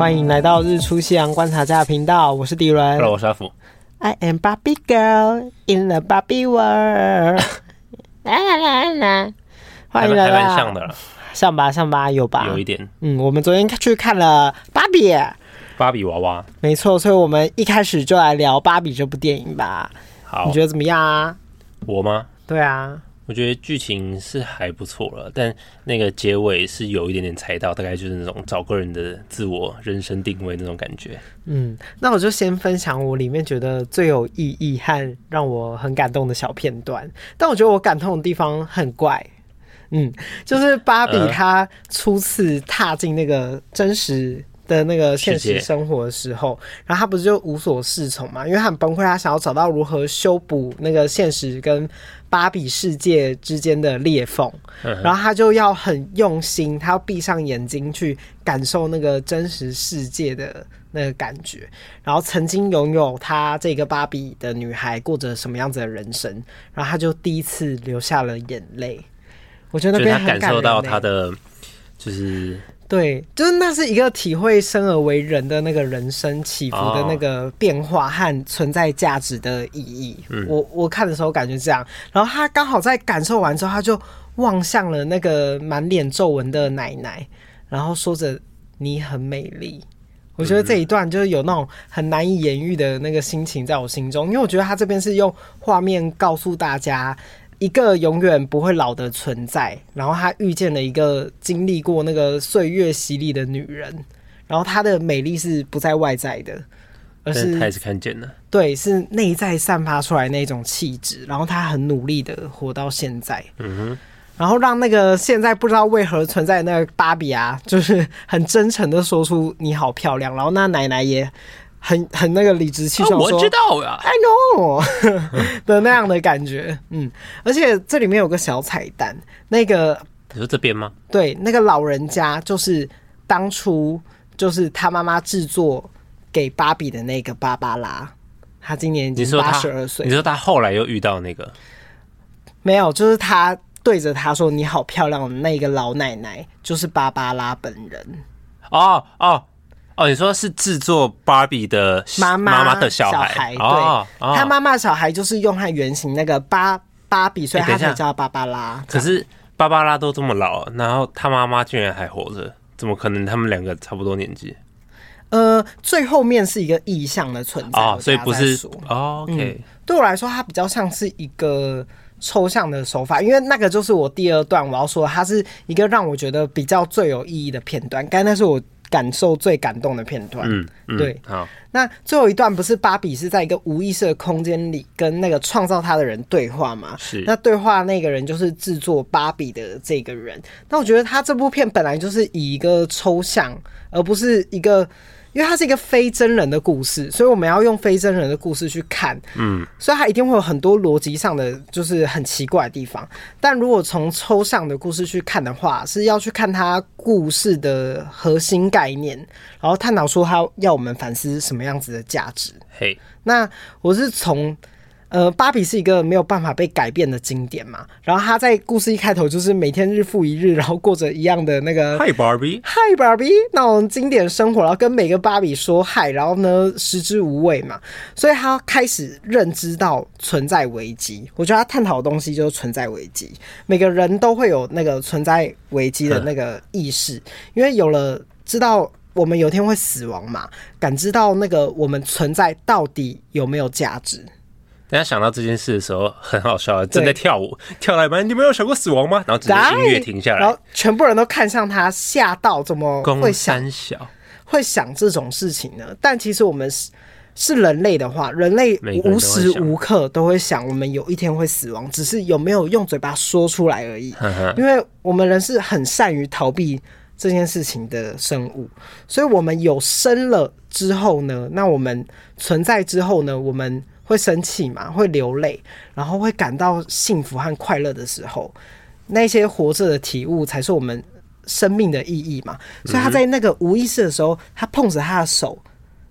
欢迎来到日出夕阳观察家频道，我是迪伦。Hello，我是阿福。I am Barbie girl in the Barbie world。来来来来，欢迎来到。还蛮像的了。像吧，像吧，有吧？有一点。嗯，我们昨天去看了芭比。芭比娃娃。没错，所以我们一开始就来聊芭比这部电影吧。好，你觉得怎么样啊？我吗？对啊。我觉得剧情是还不错了，但那个结尾是有一点点猜到，大概就是那种找个人的自我人生定位那种感觉。嗯，那我就先分享我里面觉得最有意义和让我很感动的小片段。但我觉得我感动的地方很怪，嗯，就是芭比她初次踏进那个真实的那个现实生活的时候，然后他不是就无所适从嘛？因为他很崩溃，他想要找到如何修补那个现实跟芭比世界之间的裂缝，然后他就要很用心，他要闭上眼睛去感受那个真实世界的那个感觉。然后曾经拥有他这个芭比的女孩过着什么样子的人生，然后他就第一次流下了眼泪。我觉得那边很感人，欸，感受到他的就是。对，就是那是一个体会生而为人的那个人生起伏的那个变化和存在价值的意义。嗯，我我看的时候感觉这样，然后他刚好在感受完之后，他就望向了那个满脸皱纹的奶奶，然后说着“你很美丽”。我觉得这一段就是有那种很难以言喻的那个心情在我心中，因为我觉得他这边是用画面告诉大家。一个永远不会老的存在，然后他遇见了一个经历过那个岁月洗礼的女人，然后她的美丽是不在外在的，而是他也是看见了，对，是内在散发出来那种气质，然后她很努力的活到现在，嗯哼，然后让那个现在不知道为何存在的那个芭比啊，就是很真诚的说出你好漂亮，然后那奶奶也。很很那个理直气壮说，我知道呀，I know 的那样的感觉，嗯，而且这里面有个小彩蛋，那个你说这边吗？对，那个老人家就是当初就是他妈妈制作给芭比的那个芭芭拉，他今年已经八十二岁。你说他后来又遇到那个？没有，就是他对着他说你好漂亮的那个老奶奶，就是芭芭拉本人。哦哦。哦，你说是制作芭比的妈妈的小孩，对，他妈妈小孩就是用他原型那个芭芭比，所以他才叫芭芭拉。可是芭芭拉都这么老，然后他妈妈居然还活着，怎么可能？他们两个差不多年纪？呃，最后面是一个意象的存在，哦，所以不是。哦，OK，嗯，对我来说，它比较像是一个抽象的手法，因为那个就是我第二段我要说，它是一个让我觉得比较最有意义的片段。刚才那是我。感受最感动的片段，嗯，嗯，对，好。那最后一段不是芭比是在一个无意识的空间里跟那个创造他的人对话吗？是。那对话那个人就是制作芭比的这个人。那我觉得他这部片本来就是以一个抽象，而不是一个。因为它是一个非真人的故事，所以我们要用非真人的故事去看，嗯，所以它一定会有很多逻辑上的就是很奇怪的地方。但如果从抽象的故事去看的话，是要去看它故事的核心概念，然后探讨说它要我们反思什么样子的价值。嘿，那我是从。呃，芭比是一个没有办法被改变的经典嘛。然后他在故事一开头就是每天日复一日，然后过着一样的那个 Hi Barbie，Hi Barbie 那种经典生活，然后跟每个芭比说嗨，然后呢食之无味嘛。所以他开始认知到存在危机。我觉得他探讨的东西就是存在危机。每个人都会有那个存在危机的那个意识，因为有了知道我们有一天会死亡嘛，感知到那个我们存在到底有没有价值。大家想到这件事的时候，很好笑，正在跳舞，跳来吧，你没有想过死亡吗？然后直接音乐停下来，然后全部人都看向他，吓到，怎么会想小会想这种事情呢？但其实我们是是人类的话，人类无时无刻都会想，我们有一天会死亡，只是有没有用嘴巴说出来而已。因为我们人是很善于逃避这件事情的生物，所以我们有生了之后呢，那我们存在之后呢，我们。会生气嘛？会流泪，然后会感到幸福和快乐的时候，那些活着的体悟才是我们生命的意义嘛。所以他在那个无意识的时候，他碰着他的手，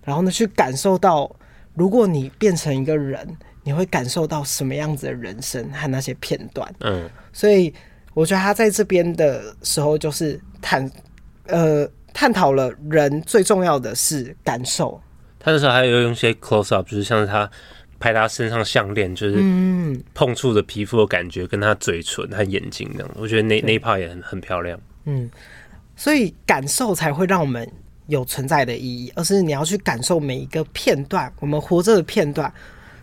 然后呢，去感受到，如果你变成一个人，你会感受到什么样子的人生和那些片段。嗯，所以我觉得他在这边的时候，就是探，呃。探讨了人最重要的是感受。他那时候还有用一些 close up，就是像是他拍他身上项链，就是碰触着皮肤的感觉，跟他嘴唇、他眼睛那样。我觉得那那一 part 也很很漂亮。嗯，所以感受才会让我们有存在的意义，而是你要去感受每一个片段，我们活着的片段。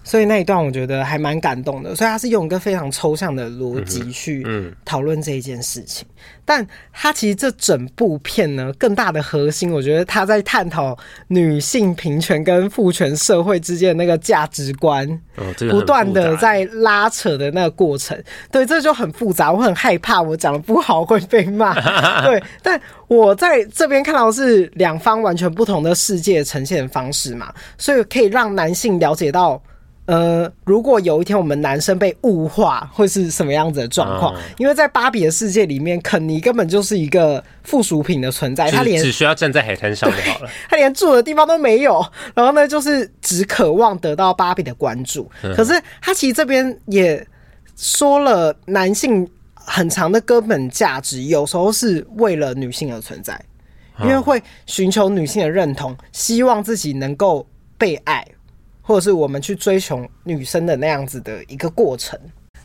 所以那一段我觉得还蛮感动的，所以他是用一个非常抽象的逻辑去讨论这一件事情，但他其实这整部片呢，更大的核心，我觉得他在探讨女性平权跟父权社会之间的那个价值观，不断的在拉扯的那个过程，对，这就很复杂，我很害怕我讲的不好会被骂，对，但我在这边看到是两方完全不同的世界呈现方式嘛，所以可以让男性了解到。呃，如果有一天我们男生被物化，会是什么样子的状况？嗯、因为在芭比的世界里面，肯尼根本就是一个附属品的存在，他连只需要站在海滩上就好了，他连住的地方都没有。然后呢，就是只渴望得到芭比的关注。嗯、可是他其实这边也说了，男性很长的根本价值，有时候是为了女性而存在，因为会寻求女性的认同，希望自己能够被爱。或者是我们去追求女生的那样子的一个过程，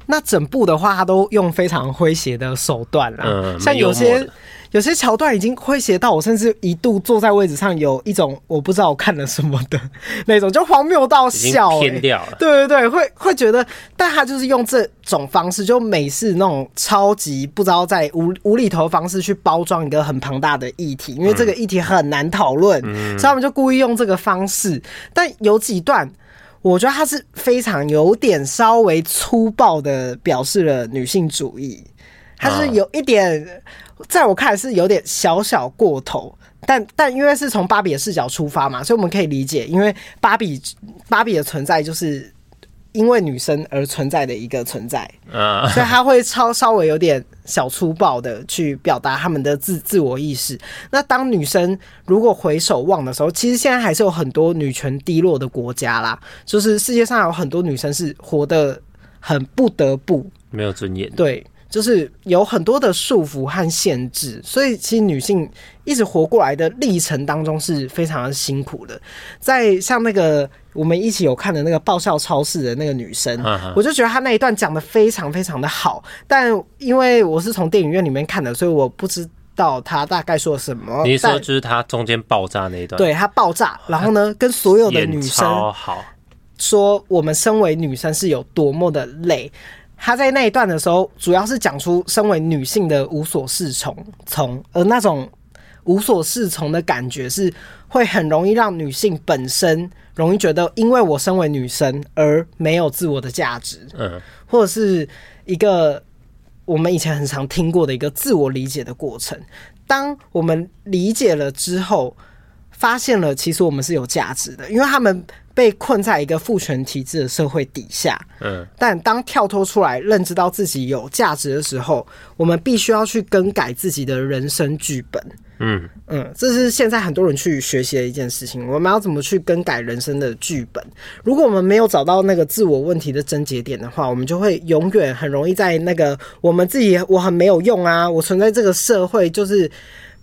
那整部的话，他都用非常诙谐的手段啦，嗯，像有些有些桥段已经诙谐到我，甚至一度坐在位置上，有一种我不知道我看了什么的那种，就荒谬到笑，欸，偏掉了。对对对，会会觉得，但他就是用这种方式，就美式那种超级不知道在无无厘头的方式去包装一个很庞大的议题，因为这个议题很难讨论，嗯，所以他们就故意用这个方式。但有几段。我觉得他是非常有点稍微粗暴的表示了女性主义，他是有一点，在我看来是有点小小过头，但但因为是从芭比的视角出发嘛，所以我们可以理解，因为芭比芭比的存在就是。因为女生而存在的一个存在，所以他会超稍微有点小粗暴的去表达他们的自自我意识。那当女生如果回首望的时候，其实现在还是有很多女权低落的国家啦，就是世界上有很多女生是活得很不得不，没有尊严，对。就是有很多的束缚和限制，所以其实女性一直活过来的历程当中是非常的辛苦的。在像那个我们一起有看的那个爆笑超市的那个女生，我就觉得她那一段讲的非常非常的好。但因为我是从电影院里面看的，所以我不知道她大概说什么。你说就是她中间爆炸那一段？对，她爆炸，然后呢，跟所有的女生说，我们身为女生是有多么的累。他在那一段的时候，主要是讲出身为女性的无所适从，从而那种无所适从的感觉是会很容易让女性本身容易觉得，因为我身为女生而没有自我的价值，嗯，或者是一个我们以前很常听过的一个自我理解的过程。当我们理解了之后，发现了其实我们是有价值的，因为他们。被困在一个父权体制的社会底下，嗯，但当跳脱出来，认知到自己有价值的时候，我们必须要去更改自己的人生剧本，嗯嗯，这是现在很多人去学习的一件事情。我们要怎么去更改人生的剧本？如果我们没有找到那个自我问题的症结点的话，我们就会永远很容易在那个我们自己我很没有用啊，我存在这个社会就是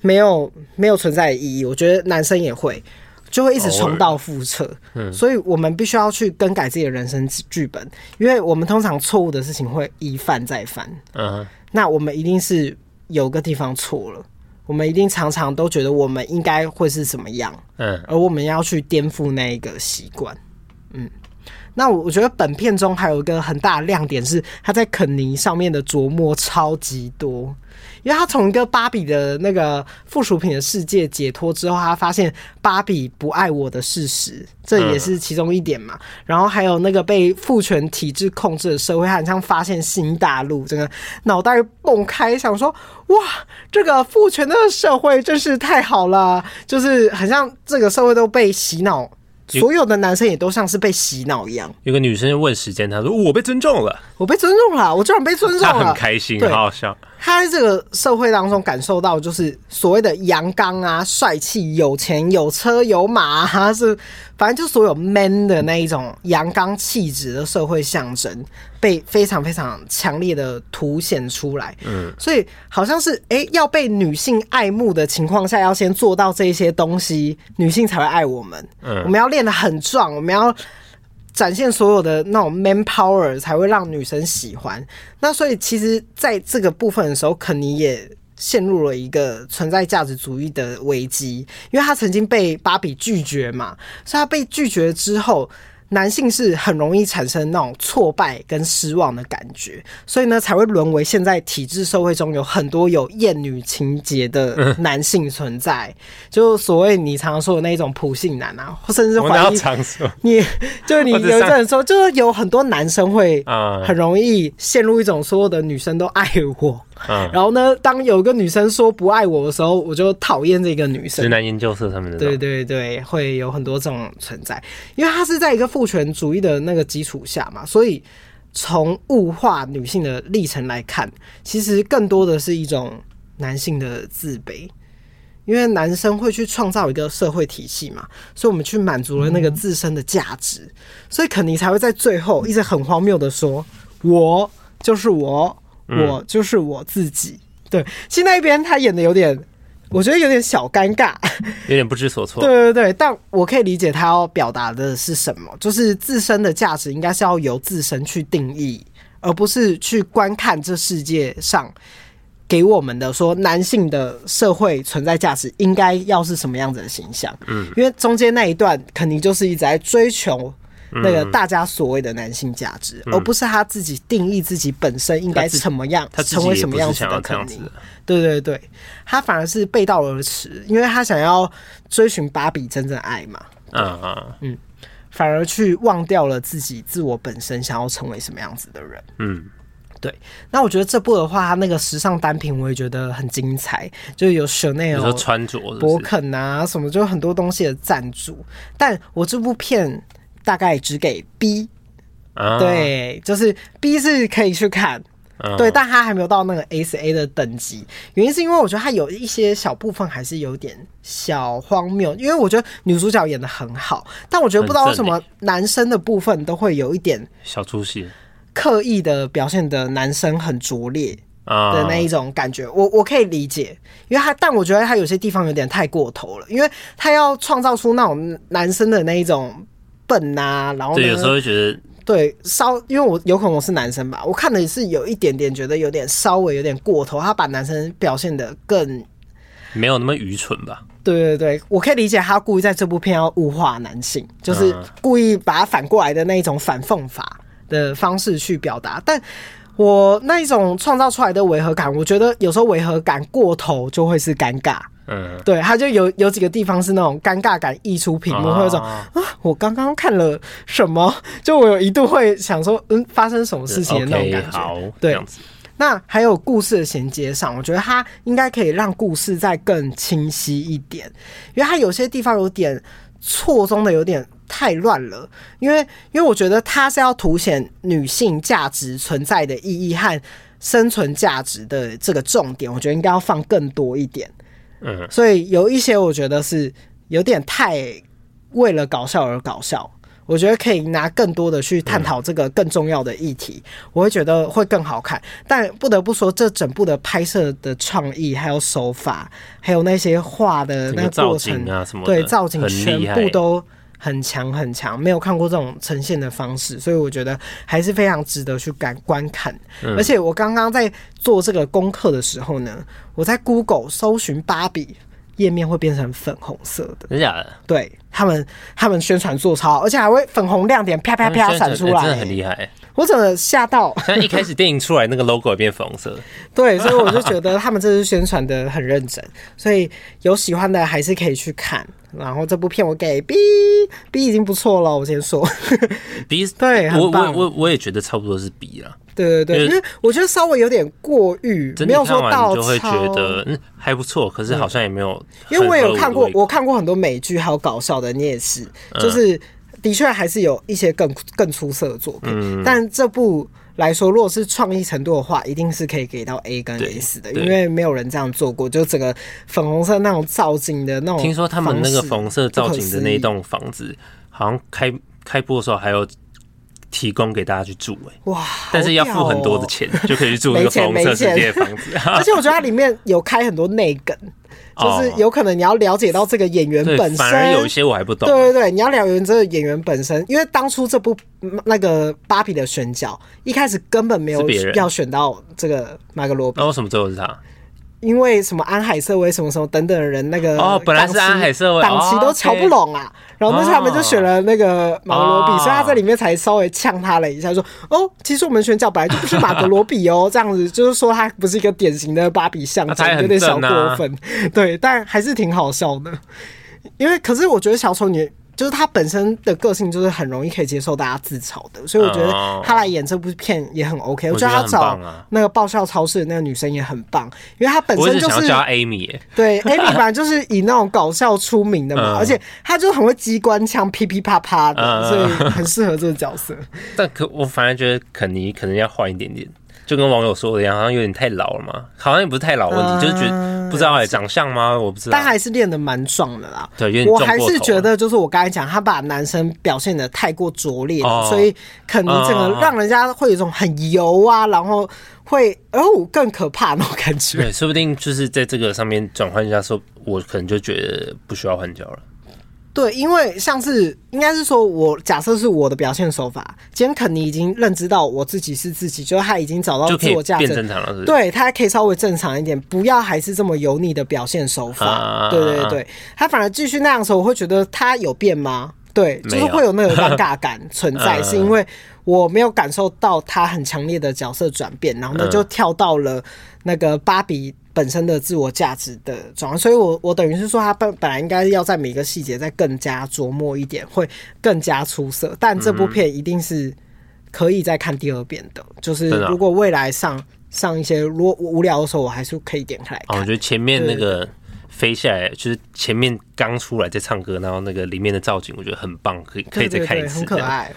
没有没有存在的意义。我觉得男生也会。就会一直重蹈覆辙，嗯，所以我们必须要去更改自己的人生剧本，因为我们通常错误的事情会一犯再犯，嗯，那我们一定是有个地方错了，我们一定常常都觉得我们应该会是怎么样，嗯，而我们要去颠覆那一个习惯，嗯，那我我觉得本片中还有一个很大的亮点是他在肯尼上面的琢磨超级多。因为他从一个芭比的那个附属品的世界解脱之后，他发现芭比不爱我的事实，这也是其中一点嘛。然后还有那个被父权体制控制的社会，他好像发现新大陆，整个脑袋蹦开，想说哇，这个父权的社会真是太好了，就是很像这个社会都被洗脑，所有的男生也都像是被洗脑一样。有个女生问时间，她说我被尊重了，我被尊重了，我居然被尊重了，她很开心，好好笑。他在这个社会当中感受到，就是所谓的阳刚啊、帅气、有钱、有车有马啊，是反正就所有 man 的那一种阳刚气质的社会象征，被非常非常强烈的凸显出来。嗯，所以好像是哎、欸，要被女性爱慕的情况下，要先做到这些东西，女性才会爱我们。嗯，我们要练得很壮，我们要。展现所有的那种 man power 才会让女生喜欢。那所以其实在这个部分的时候，肯尼也陷入了一个存在价值主义的危机，因为他曾经被芭比拒绝嘛，所以他被拒绝之后。男性是很容易产生那种挫败跟失望的感觉，所以呢才会沦为现在体制社会中有很多有厌女情节的男性存在，就所谓你常常说的那种普信男啊，或甚至怀疑你，就你 有一阵说，就是有很多男生会很容易陷入一种所有的女生都爱我。嗯，然后呢，当有一个女生说不爱我的时候，我就讨厌这个女生。直男研究社他们的。对对对，会有很多这种存在，因为他是在一个父权主义的那个基础下嘛，所以从物化女性的历程来看，其实更多的是一种男性的自卑，因为男生会去创造一个社会体系嘛，所以我们去满足了那个自身的价值，嗯、所以肯尼才会在最后一直很荒谬的说：“我就是我。”我就是我自己，对，其实那一边他演的有点，我觉得有点小尴尬，有点不知所措。对对对，但我可以理解他要表达的是什么，就是自身的价值应该是要由自身去定义，而不是去观看这世界上给我们的说男性的社会存在价值应该要是什么样子的形象。嗯，因为中间那一段肯定就是一直在追求。那个大家所谓的男性价值，嗯，而不是他自己定义自己本身应该是什么样，他成为什么样子的肯定。对对对，他反而是背道而驰，因为他想要追寻芭比真正爱嘛。嗯嗯嗯，反而去忘掉了自己自我本身想要成为什么样子的人。嗯，对。那我觉得这部的话，他那个时尚单品我也觉得很精彩，就有 Chanel 穿着、勃肯啊什么，就很多东西的赞助。但我这部片。大概只给 B，、啊、对，就是 B 是可以去看，啊、对，但他还没有到那个 A 是 A 的等级。原因是因为我觉得他有一些小部分还是有点小荒谬，因为我觉得女主角演的很好，但我觉得不知道为什么男生的部分都会有一点小出戏，刻意的表现的男生很拙劣的那一种感觉。啊、我我可以理解，因为他，但我觉得他有些地方有点太过头了，因为他要创造出那种男生的那一种。笨呐、啊，然后对，有时候会觉得对稍，因为我有可能我是男生吧，我看的是有一点点觉得有点稍微有点过头，他把男生表现的更没有那么愚蠢吧？对对对，我可以理解他故意在这部片要物化男性，就是故意把他反过来的那一种反讽法的方式去表达，但我那一种创造出来的违和感，我觉得有时候违和感过头就会是尴尬。嗯，对，他就有有几个地方是那种尴尬感溢出屏幕，会有种啊，我刚刚看了什么？就我有一度会想说，嗯，发生什么事情的那种感觉。Okay, 对，那还有故事的衔接上，我觉得它应该可以让故事再更清晰一点，因为它有些地方有点错综的，有点太乱了。因为因为我觉得它是要凸显女性价值存在的意义和生存价值的这个重点，我觉得应该要放更多一点。嗯，所以有一些我觉得是有点太为了搞笑而搞笑，我觉得可以拿更多的去探讨这个更重要的议题，我会觉得会更好看。但不得不说，这整部的拍摄的创意、还有手法，还有那些画的那个过程啊什么，对，造景全部都。很强很强，没有看过这种呈现的方式，所以我觉得还是非常值得去感观看。嗯、而且我刚刚在做这个功课的时候呢，我在 Google 搜寻芭比页面会变成粉红色的，真假的？对，他们，他们宣传做超好，而且还会粉红亮点啪啪啪闪出来，真的很厉害。我真的吓到，像一开始电影出来那个 logo 也变粉红色，对，所以我就觉得他们这次宣传的很认真，所以有喜欢的还是可以去看。然后这部片我给 B B 已经不错了，我先说 B 对，我我我我也觉得差不多是 B 了，对对对，因为我觉得稍微有点过誉，没有说到就会觉得嗯还不错，可是好像也没有，因为我有看过，我看过很多美剧还有搞笑的，你也是，就是的确还是有一些更更出色的作品，但这部。来说，如果是创意程度的话，一定是可以给到 A 跟 S 的，因为没有人这样做过，就整个粉红色那种造景的那种。听说他们那个粉红色造景的那一栋房子，好像开开播的时候还有提供给大家去住哎、欸，哇！但是要付很多的钱，就可以去住那个粉红色世界的房子。而且我觉得它里面有开很多内梗。就是有可能你要了解到这个演员本身，反而有一些我还不懂。对对对，你要了解这个演员本身，因为当初这部那个芭比的选角一开始根本没有要选到这个马格罗比。那为什么最后是他？因为什么安海瑟薇什么什么等等的人，那个哦，本来是安海瑟薇，档期都瞧不拢啊。然后那时候他们就选了那个马格罗比，所以他在里面才稍微呛他了一下，说：“哦，其实我们选角本来就不是马格罗比哦，这样子就是说他不是一个典型的芭比象征，有点小过分。”对，但还是挺好笑的。因为可是我觉得小丑女。就是他本身的个性就是很容易可以接受大家自嘲的，所以我觉得他来演这部片也很 OK。我觉得他找那个爆笑超市的那个女生也很棒，因为她本身就是叫 Amy，对 Amy 本来就是以那种搞笑出名的嘛，而且她就很会机关枪噼噼啪啪的，所以很适合这个角色。但可我反而觉得肯尼可能要换一点点。就跟网友说的一样，好像有点太老了嘛，好像也不是太老问题，嗯、就是觉得不知道哎、欸，长相吗？我不知道，但还是练的蛮壮的啦。对。我还是觉得，就是我刚才讲，他把男生表现的太过拙劣，哦、所以可能整个让人家会有一种很油啊，然后会哦更可怕那种感觉。对，说不定就是在这个上面转换一下，说我可能就觉得不需要换角了。对，因为像是应该是说，我假设是我的表现手法，今天肯尼已经认知到我自己是自己，就是他已经找到自我价值，变正常了是是？对，他还可以稍微正常一点，不要还是这么油腻的表现手法。啊、对对对，他反而继续那样的时候，我会觉得他有变吗？对，就是会有那个尴尬感 存在，是因为我没有感受到他很强烈的角色转变，然后呢就跳到了那个芭比。本身的自我价值的转换，所以我我等于是说，他本本来应该要在每个细节再更加琢磨一点，会更加出色。但这部片一定是可以再看第二遍的。就是如果未来上上一些如果无聊的时候，我还是可以点开来看。我觉得前面那个飞下来，就是前面刚出来在唱歌，然后那个里面的造景，我觉得很棒，可以可以再看一次，很可爱。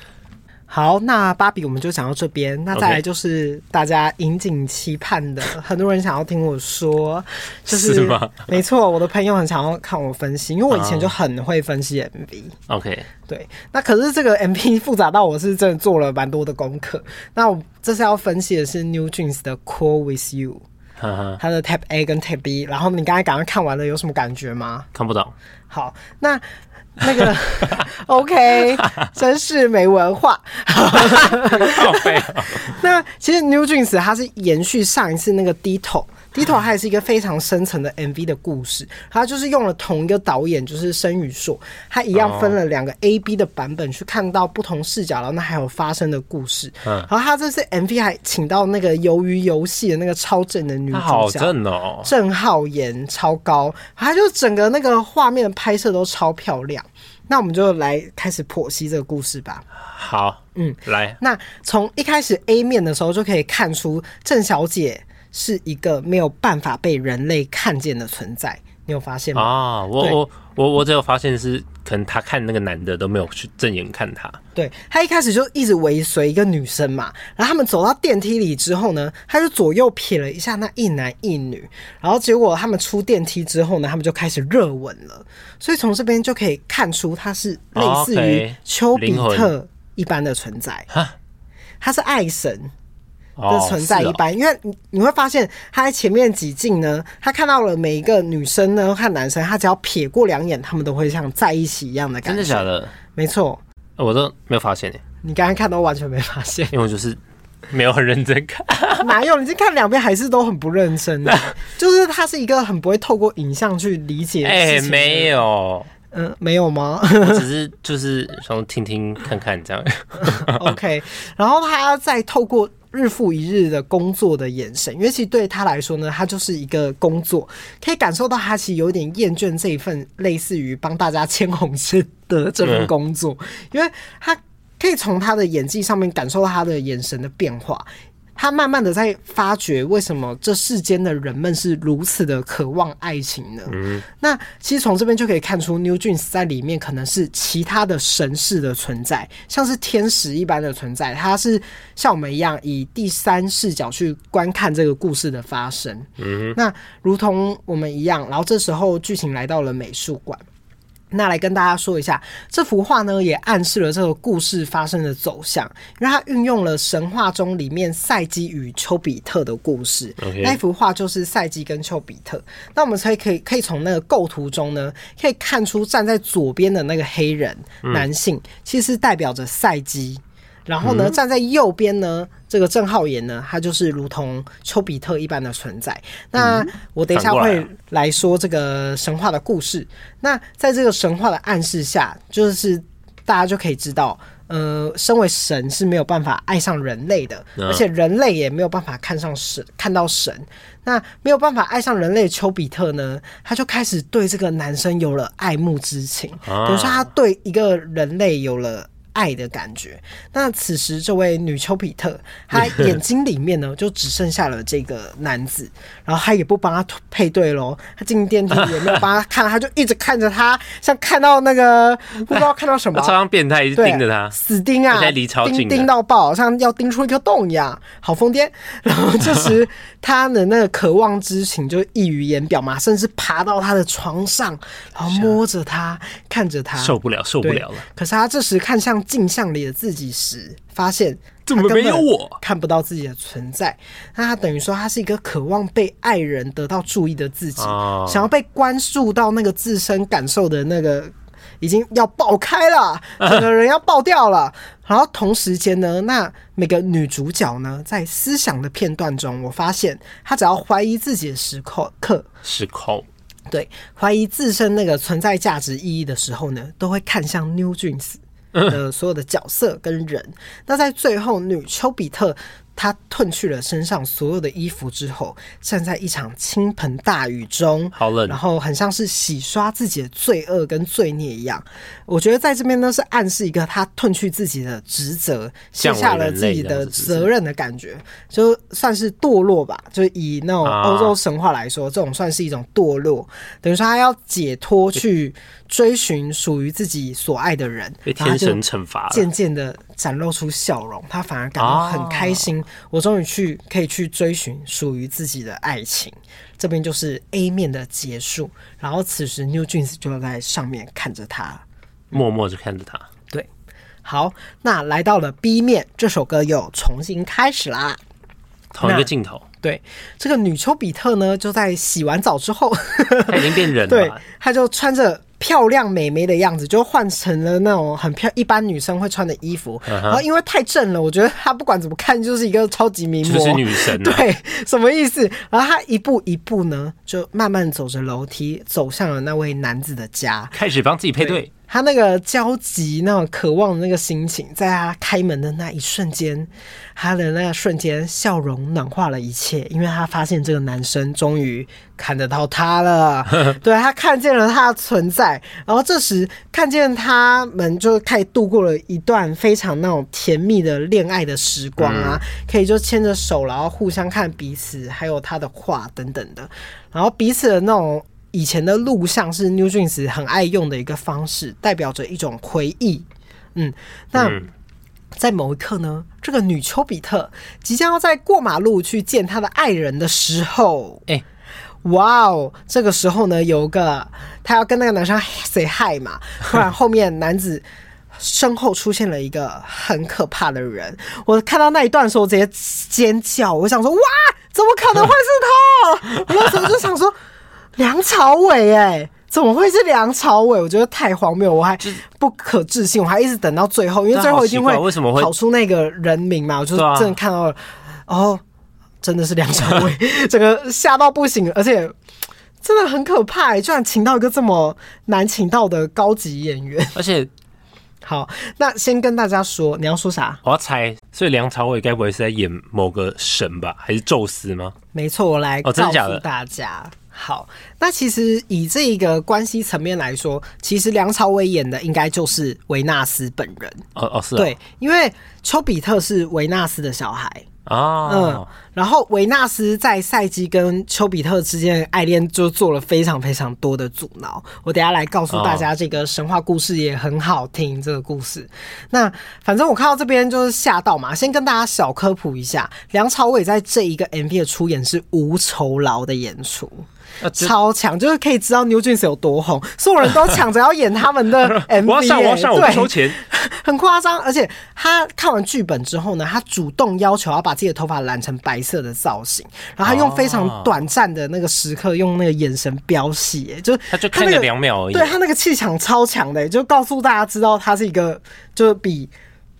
好，那芭比我们就讲到这边。那再来就是大家引颈期盼的.很多人想要听我说，就是，是没错，我的朋友很想要看我分析，因为我以前就很会分析 MV。OK，对。那可是这个 MV 复杂到我是真的做了蛮多的功课。那我这次要分析的是 New Jeans 的 Cool with You，它的 Type A 跟 Type B。然后你刚才刚刚看完了，有什么感觉吗？看不懂。好，那。那个 OK，真是没文化。那其实 New Jeans 它是延续上一次那个 Ditto，Ditto 还是一个非常深层的 MV 的故事。他就是用了同一个导演，就是申宇硕，他一样分了两个 A、B 的版本去看到不同视角，然后那还有发生的故事。然后他这次 MV 还请到那个鱿鱼游戏的那个超正的女主角，好正哦，郑浩妍超高，他就整个那个画面的拍摄都超漂亮。那我们就来开始剖析这个故事吧。好，嗯，来。那从一开始 A 面的时候就可以看出，郑小姐是一个没有办法被人类看见的存在。你有发现吗？啊，我我我我只有发现是。可能他看那个男的都没有去正眼看他，对，他一开始就一直尾随一个女生嘛，然后他们走到电梯里之后呢，他就左右瞥了一下那一男一女，然后结果他们出电梯之后呢，他们就开始热吻了，所以从这边就可以看出他是类似于丘比特一般的存在，他是爱神。的存在一般，因为你你会发现他在前面几镜呢，他看到了每一个女生呢和男生，他只要瞥过两眼，他们都会像在一起一样的感觉。真的假的？没错，我都没有发现诶。你刚刚看都完全没发现，因为我就是没有很认真看。哪有？你这看两边还是都很不认真的，就是他是一个很不会透过影像去理解。哎，没有，嗯，没有吗？我只是就是想听听看看这样。OK，然后他再透过。日复一日的工作的眼神，因为其实对他来说呢，他就是一个工作，可以感受到他其实有点厌倦这一份类似于帮大家牵红线的这份工作，因为他可以从他的演技上面感受到他的眼神的变化。他慢慢的在发觉为什么这世间的人们是如此的渴望爱情呢？嗯，那其实从这边就可以看出，NewJeans 在里面可能是其他的神似的存在，像是天使一般的存在，他是像我们一样以第三视角去观看这个故事的发生。嗯，那如同我们一样，然后这时候剧情来到了美术馆。那来跟大家说一下，这幅画呢也暗示了这个故事发生的走向，因为它运用了神话中里面赛基与丘比特的故事。那幅画就是赛基跟丘比特。那我们可以可以可以从那个构图中呢，可以看出站在左边的那个黑人男性，其实代表着赛基。然后呢，站在右边呢，这个郑浩妍呢，他就是如同丘比特一般的存在。那我等一下会来说这个神话的故事。那在这个神话的暗示下，就是大家就可以知道，呃，身为神是没有办法爱上人类的，而且人类也没有办法看上神，看到神。那没有办法爱上人类的丘比特呢，他就开始对这个男生有了爱慕之情，比如说他对一个人类有了。爱的感觉。那此时，这位女丘比特，她 眼睛里面呢，就只剩下了这个男子，然后她也不帮他配对喽。她进电梯也没有帮他看，她就一直看着他，像看到那个不知道看到什么，超像变态，一直盯着他，死盯啊，离超近盯到爆，像要盯出一个洞一样，好疯癫。然后这时，他的那个渴望之情就溢于言表嘛，甚至爬到他的床上，然后摸着他，看着他，受不了，受不了了。可是他这时看向。镜像里的自己时，发现怎么没有我？看不到自己的存在。那他等于说，他是一个渴望被爱人得到注意的自己，想要被关注到那个自身感受的那个，已经要爆开了，整个人要爆掉了。然后同时间呢，那每个女主角呢，在思想的片段中，我发现她只要怀疑自己的时刻，时空，对，怀疑自身那个存在价值意义的时候呢，都会看向 NewJeans。的所有的角色跟人，那在最后，女丘比特。她褪去了身上所有的衣服之后，站在一场倾盆大雨中，好冷，然后很像是洗刷自己的罪恶跟罪孽一样。我觉得在这边呢，是暗示一个她褪去自己的职责，卸下了自己的责任的感觉，就算是堕落吧。就以那种欧洲神话来说，这种算是一种堕落，等于说他要解脱，去追寻属于自己所爱的人，被天神惩罚，渐渐的。展露出笑容，他反而感到很开心。Oh. 我终于去可以去追寻属于自己的爱情。这边就是 A 面的结束，然后此时 NewJeans 就在上面看着他，默默就看着他。对，好，那来到了 B 面，这首歌又重新开始啦。同一个镜头，对，这个女丘比特呢，就在洗完澡之后，她已经变人了，对，她就穿着。漂亮美眉的样子，就换成了那种很漂一般女生会穿的衣服。Uh -huh. 然后因为太正了，我觉得她不管怎么看就是一个超级名模，就是女神啊。对，什么意思？然后她一步一步呢，就慢慢走着楼梯，走向了那位男子的家，开始帮自己配对。对他那个焦急、那种渴望的那个心情，在他开门的那一瞬间，他的那个瞬间笑容暖化了一切，因为他发现这个男生终于看得到他了，对，他看见了他的存在，然后这时看见他们就开始度过了一段非常那种甜蜜的恋爱的时光啊，可以就牵着手，然后互相看彼此，还有他的画等等的，然后彼此的那种。以前的录像是 NewJeans 很爱用的一个方式，代表着一种回忆。嗯，那在某一刻呢，这个女丘比特即将要在过马路去见她的爱人的时候，哎，哇哦！这个时候呢，有个她要跟那个男生 say hi 嘛，突然 后面男子身后出现了一个很可怕的人。我看到那一段的时候，我直接尖叫，我想说，哇，怎么可能会是他？我那时候就想说。梁朝伟哎，怎么会是梁朝伟？我觉得太荒谬，我还不可置信，我还一直等到最后，因为最后一定会为什么会跑出那个人名嘛？我就真的看到了，哦，真的是梁朝伟，整个吓到不行，而且真的很可怕，居然请到一个这么难请到的高级演员，而且好，那先跟大家说，你要说啥？我要猜，所以梁朝伟该不会是在演某个神吧？还是宙斯吗？没错，我来告诉大家。哦好，那其实以这一个关系层面来说，其实梁朝伟演的应该就是维纳斯本人。哦哦，是、啊。对，因为丘比特是维纳斯的小孩，哦，嗯，然后维纳斯在赛季跟丘比特之间的爱恋就做了非常非常多的阻挠。我等下来告诉大家，这个神话故事也很好听。这个故事，那反正我看到这边就是吓到嘛。先跟大家小科普一下，梁朝伟在这一个 MV 的出演是无酬劳的演出。超强，就是可以知道 New Jeans 有多红，所有人都抢着要演他们的 MV，我要上，我要上，我不收钱，很夸张。而且他看完剧本之后呢，他主动要求要把自己的头发染成白色的造型，然后他用非常短暂的那个时刻，用那个眼神飙戏，就是他就看了两秒而已。对他那个气场超强的，就告诉大家知道他是一个，就是比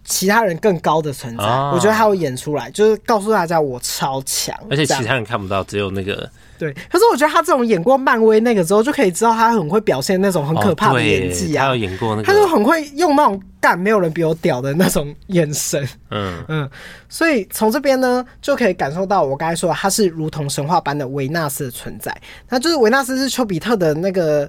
其他人更高的存在。我觉得他会演出来，就是告诉大家我超强，而且其他人看不到，只有那个。对，可是我觉得他这种演过漫威那个之后，就可以知道他很会表现那种很可怕的演技啊。他有演过那个，他就很会用那种干没有人比我屌的那种眼神。嗯嗯，所以从这边呢，就可以感受到我刚才说的，他是如同神话般的维纳斯的存在。那就是维纳斯是丘比特的那个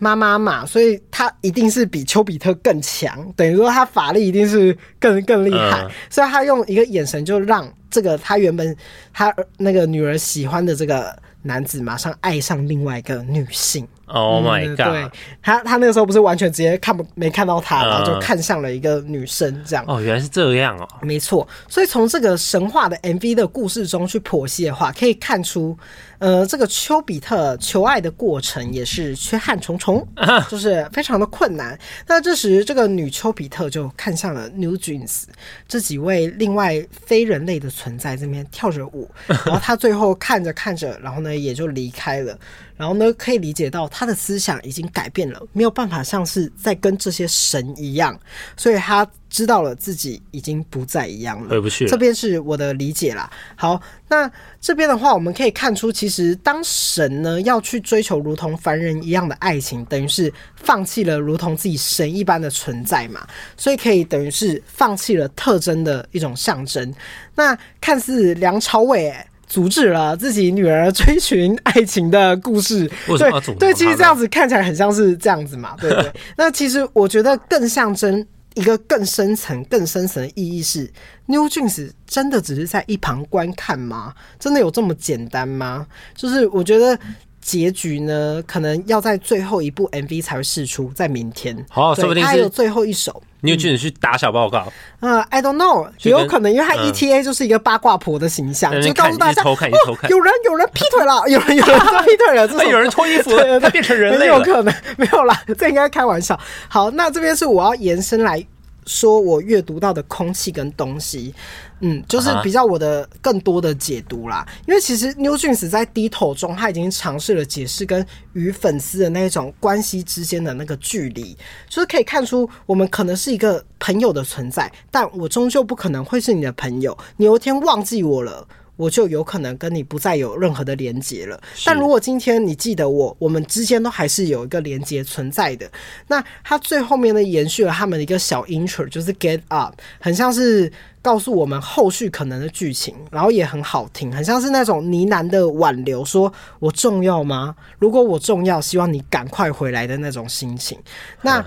妈妈嘛，所以他一定是比丘比特更强，等于说他法力一定是更更厉害。所以他用一个眼神就让这个他原本他那个女儿喜欢的这个。男子马上爱上另外一个女性。Oh my god！、嗯、对他，他那个时候不是完全直接看不没看到他，然后就看上了一个女生，这样。哦，原来是这样哦。没错，所以从这个神话的 MV 的故事中去剖析的话，可以看出，呃，这个丘比特求爱的过程也是缺憾重重，就是非常的困难。那这时，这个女丘比特就看向了 New Jeans 这几位另外非人类的存在，这边跳着舞，然后他最后看着看着，然后呢也就离开了。然后呢，可以理解到他的思想已经改变了，没有办法像是在跟这些神一样，所以他知道了自己已经不再一样了。回不去了。这边是我的理解啦。好，那这边的话，我们可以看出，其实当神呢要去追求如同凡人一样的爱情，等于是放弃了如同自己神一般的存在嘛，所以可以等于是放弃了特征的一种象征。那看似梁朝伟、欸。阻止了自己女儿追寻爱情的故事，对对，其实这样子看起来很像是这样子嘛，对不对？那其实我觉得更象征一个更深层、更深层的意义是，New Jeans 真的只是在一旁观看吗？真的有这么简单吗？就是我觉得。结局呢，可能要在最后一部 MV 才会释出，在明天。好，说不定是还有最后一首。New Jeans 去打小报告。嗯，I don't know，也有可能，因为他 ETA 就是一个八卦婆的形象，就告诉大家偷看，偷看，有人有人劈腿了，有人有人劈腿了，有人脱衣服了，他变成人类有可能没有啦，这应该开玩笑。好，那这边是我要延伸来说，我阅读到的空气跟东西。嗯，就是比较我的更多的解读啦，因为其实 New Jeans 在低头中，他已经尝试了解释跟与粉丝的那种关系之间的那个距离，就是可以看出我们可能是一个朋友的存在，但我终究不可能会是你的朋友。你有一天忘记我了，我就有可能跟你不再有任何的连接了。但如果今天你记得我，我们之间都还是有一个连接存在的。那他最后面呢，延续了他们的一个小 intro，就是 Get Up，很像是。告诉我们后续可能的剧情，然后也很好听，很像是那种呢喃的挽留，说我重要吗？如果我重要，希望你赶快回来的那种心情。那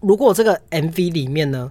如果这个 MV 里面呢？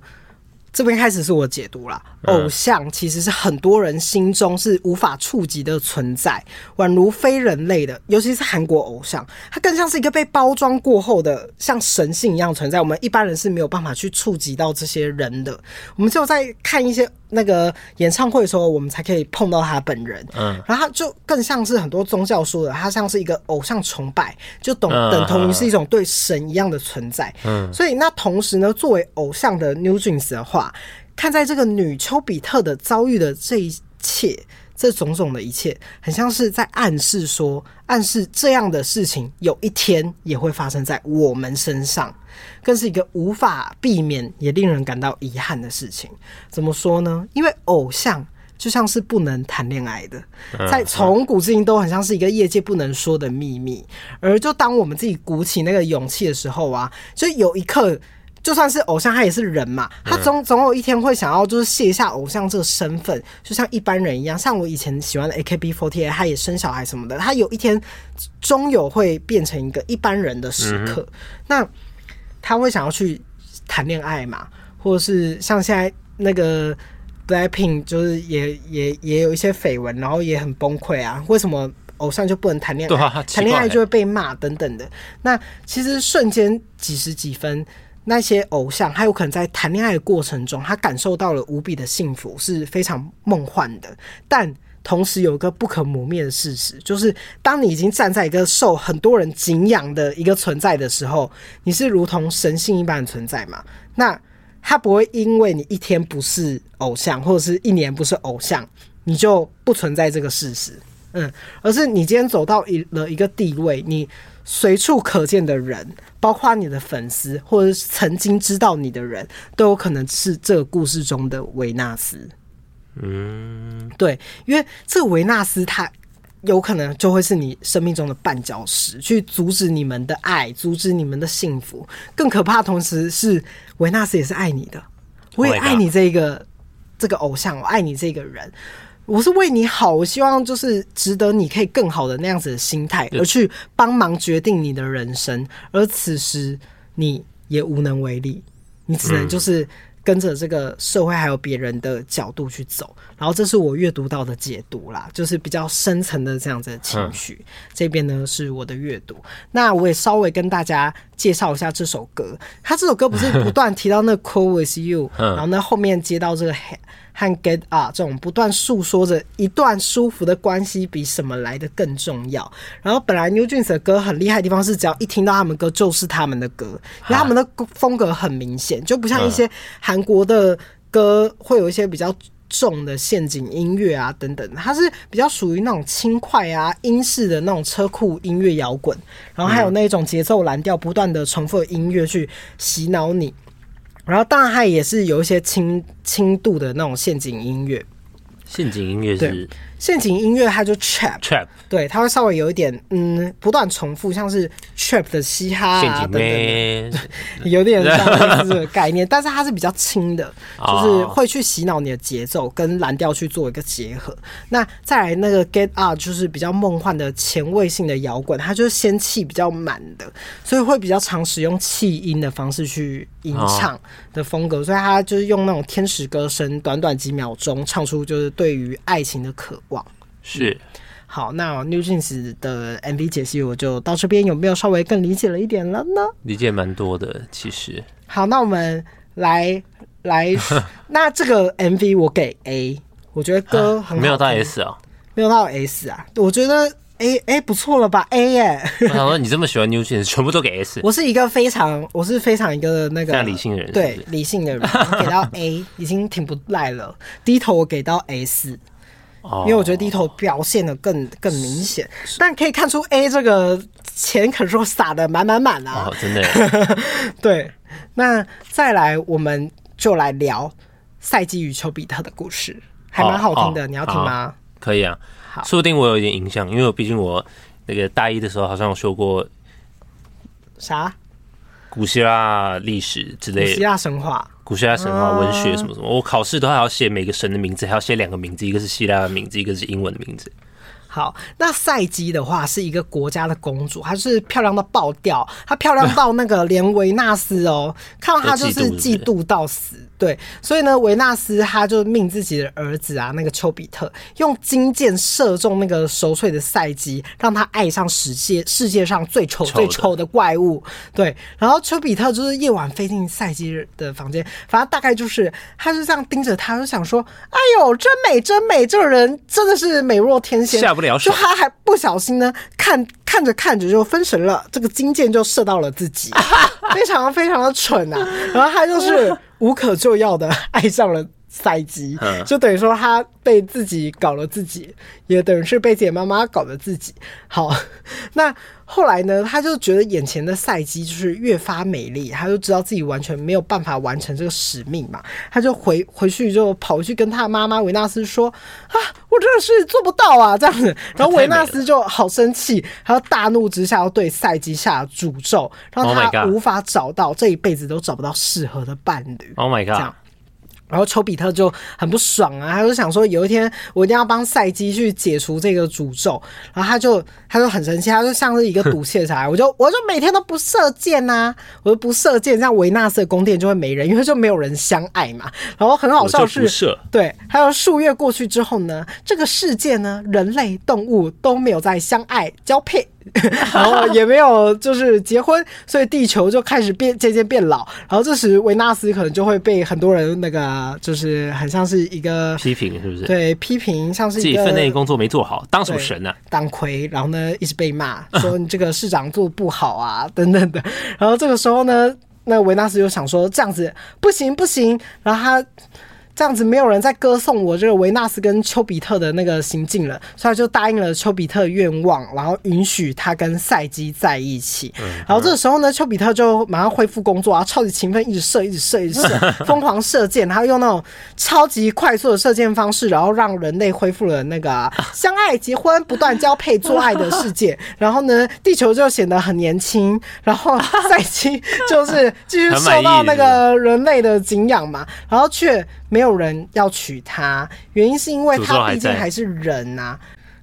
这边开始是我解读啦。偶像其实是很多人心中是无法触及的存在，宛如非人类的，尤其是韩国偶像，它更像是一个被包装过后的像神性一样存在。我们一般人是没有办法去触及到这些人的，我们只有在看一些那个演唱会的时候，我们才可以碰到他本人。嗯，然后他就更像是很多宗教说的，他像是一个偶像崇拜，就等等同于是一种对神一样的存在。嗯，所以那同时呢，作为偶像的 New Jeans 的话。看在这个女丘比特的遭遇的这一切，这种种的一切，很像是在暗示说，暗示这样的事情有一天也会发生在我们身上，更是一个无法避免也令人感到遗憾的事情。怎么说呢？因为偶像就像是不能谈恋爱的，在从古至今都很像是一个业界不能说的秘密。而就当我们自己鼓起那个勇气的时候啊，就有一刻。就算是偶像，他也是人嘛，他总总有一天会想要就是卸下偶像这个身份，就像一般人一样。像我以前喜欢的 AKB48，他也生小孩什么的，他有一天终有会变成一个一般人的时刻。那他会想要去谈恋爱嘛，或者是像现在那个 Blackpink 就是也也也有一些绯闻，然后也很崩溃啊。为什么偶像就不能谈恋爱？谈恋爱就会被骂等等的。那其实瞬间几十几分，那些偶像他有可能在谈恋爱的过程中，他感受到了无比的幸福，是非常梦幻的。但同时有一个不可磨灭的事实，就是当你已经站在一个受很多人敬仰的一个存在的时候，你是如同神性一般的存在嘛？那他不会因为你一天不是偶像，或者是一年不是偶像，你就不存在这个事实。嗯，而是你今天走到一了一个地位，你随处可见的人，包括你的粉丝，或者是曾经知道你的人，都有可能是这个故事中的维纳斯。嗯，对，因为这个维纳斯他有可能就会是你生命中的绊脚石，去阻止你们的爱，阻止你们的幸福。更可怕的同时是维纳斯也是爱你的，我也爱你这个这个偶像，我爱你这个人，我是为你好，我希望就是值得你可以更好的那样子的心态，而去帮忙决定你的人生。而此时你也无能为力，你只能就是。跟着这个社会还有别人的角度去走，然后这是我阅读到的解读啦，就是比较深层的这样子的情绪。嗯、这边呢是我的阅读，那我也稍微跟大家介绍一下这首歌。他这首歌不是 不断提到那个 Cool with you，、嗯、然后呢后面接到这个。和 Get Up 这种不断诉说着一段舒服的关系比什么来的更重要。然后本来 New Jeans 的歌很厉害的地方是，只要一听到他们歌就是他们的歌，因为他们的风格很明显，就不像一些韩国的歌会有一些比较重的陷阱音乐啊等等，它是比较属于那种轻快啊英式的那种车库音乐摇滚，然后还有那种节奏蓝调不断的重复的音乐去洗脑你。然后大海，也是有一些轻轻度的那种陷阱音乐。陷阱音乐是。陷阱音乐它就 trap trap，对，它会稍微有一点嗯，不断重复，像是 trap 的嘻哈啊等等的，有点像这个概念，但是它是比较轻的，就是会去洗脑你的节奏跟蓝调去做一个结合。那再来那个 Get Up 就是比较梦幻的前卫性的摇滚，它就是仙气比较满的，所以会比较常使用气音的方式去吟唱的风格，所以它就是用那种天使歌声，短短几秒钟唱出就是对于爱情的渴望。是、嗯，好，那 New Jeans 的 MV 解析我就到这边，有没有稍微更理解了一点了呢？理解蛮多的，其实。好，那我们来来，那这个 MV 我给 A，我觉得歌很好，没有到 S 啊，没有到 S 啊，我觉得 A A 不错了吧？A 耶，我想说你这么喜欢 New Jeans，全部都给 S。我是一个非常，我是非常一个那个理性的人是是？对，理性的人，给到 A 已经挺不赖了，低头我给到 S。因为我觉得低头表现的更更明显，但可以看出 A 这个钱可是撒的满满满啊！哦，真的。对，那再来我们就来聊赛季与丘比特的故事，还蛮好听的，你要听吗？可以啊，好，说不定我有一点印象，因为我毕竟我那个大一的时候好像有说过啥古希腊历史之类的，古希腊神话。古希腊神话、文学什么什么，我考试都还要写每个神的名字，还要写两个名字，一个是希腊的名字，一个是英文的名字。好，那赛姬的话是一个国家的公主，她是漂亮到爆掉，她漂亮到那个连维纳斯哦，看到她就是嫉妒到死。对，所以呢，维纳斯他就命自己的儿子啊，那个丘比特用金箭射中那个熟睡的赛姬，让他爱上世界世界上最丑最丑的怪物。对，然后丘比特就是夜晚飞进赛姬的房间，反正大概就是他就这样盯着他，就想说：“哎呦，真美真美，这个人真的是美若天仙。”下不了手，就他还不小心呢，看看着看着就分神了，这个金箭就射到了自己，非常非常的蠢啊！然后他就是。无可救药的爱上了赛姬，就等于说他被自己搞了自己，也等于是被自己妈妈搞了自己。好，那后来呢？他就觉得眼前的赛姬就是越发美丽，他就知道自己完全没有办法完成这个使命嘛。他就回回去就跑回去跟他妈妈维纳斯说：“啊，我真的是做不到啊！”这样子，然后维纳斯就好生气，他要大怒之下要对赛姬下诅咒，让他无法找到这一辈子都找不到适合的伴侣。Oh my god！然后丘比特就很不爽啊，他就想说有一天我一定要帮赛姬去解除这个诅咒，然后他就他就很生气，他就像是一个赌气的，我就我就每天都不射箭呐、啊，我就不射箭，这样维纳斯的宫殿就会没人，因为就没有人相爱嘛。然后很好笑是，对，还有数月过去之后呢，这个世界呢，人类动物都没有在相爱交配。然后也没有就是结婚，所以地球就开始变渐渐变老。然后这时维纳斯可能就会被很多人那个就是很像是一个批评，是不是？对，批评像是自己分内工作没做好，当什么神呢、啊？当亏，然后呢一直被骂说你这个市长做不好啊等等的。然后这个时候呢，那维纳斯就想说这样子不行不行，然后他。这样子没有人再歌颂我这个维纳斯跟丘比特的那个行径了，所以他就答应了丘比特的愿望，然后允许他跟赛基在一起。然后这个时候呢，丘比特就马上恢复工作啊，超级勤奋，一直射，一直射，一直射，疯狂射箭，他用那种超级快速的射箭方式，然后让人类恢复了那个 相爱、结婚、不断交配、做爱的世界。然后呢，地球就显得很年轻，然后赛基就是 继续受到那个人类的敬仰嘛，然后却。没有人要娶她，原因是因为她毕竟还是人呐、啊，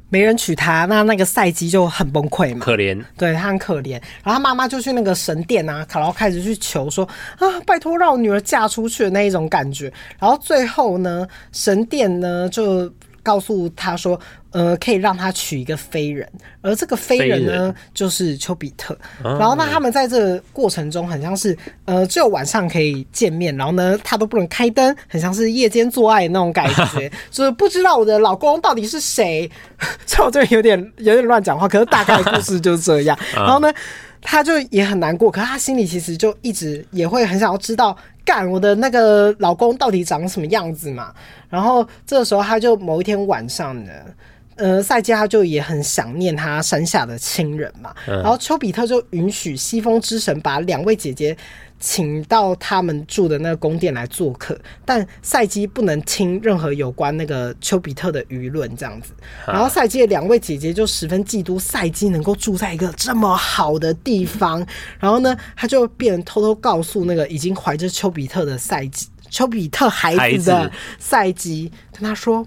没人娶她，那那个赛季就很崩溃嘛，可怜，对她很可怜。然后她妈妈就去那个神殿啊，然后开始去求说啊，拜托让我女儿嫁出去的那一种感觉。然后最后呢，神殿呢就告诉她说。呃，可以让他娶一个飞人，而这个飞人呢，人就是丘比特。然后呢，他们在这个过程中，很像是呃，只有晚上可以见面，然后呢，他都不能开灯，很像是夜间做爱的那种感觉，就是不知道我的老公到底是谁。这我这有点有点乱讲话，可是大概的故事就是这样。然后呢，他就也很难过，可是他心里其实就一直也会很想要知道，干我的那个老公到底长什么样子嘛。然后这个时候，他就某一天晚上呢。呃，赛姬他就也很想念他山下的亲人嘛，嗯、然后丘比特就允许西风之神把两位姐姐请到他们住的那个宫殿来做客，但赛姬不能听任何有关那个丘比特的舆论这样子。然后赛姬的两位姐姐就十分嫉妒赛姬能够住在一个这么好的地方，然后呢，他就便偷偷告诉那个已经怀着丘比特的赛姬，丘比特孩子的赛姬，跟他说。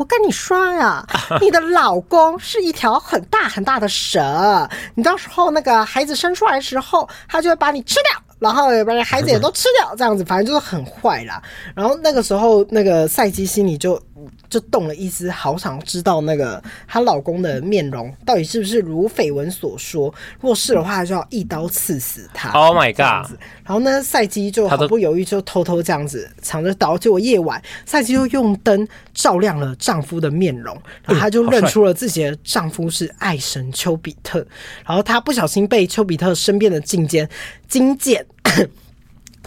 我跟你说呀，你的老公是一条很大很大的蛇，你到时候那个孩子生出来的时候，他就会把你吃掉。然后把孩子也都吃掉，这样子，反正就是很坏啦。然后那个时候，那个赛基心里就就动了一丝，好想知道那个她老公的面容到底是不是如绯闻所说。如果是的话，就要一刀刺死他。Oh my god！然后呢，赛姬就毫不犹豫，就偷偷这样子藏着刀。结果夜晚，赛姬就用灯照亮了丈夫的面容，然后她就认出了自己的丈夫是爱神丘比特。然后她不小心被丘比特身边的金箭金箭。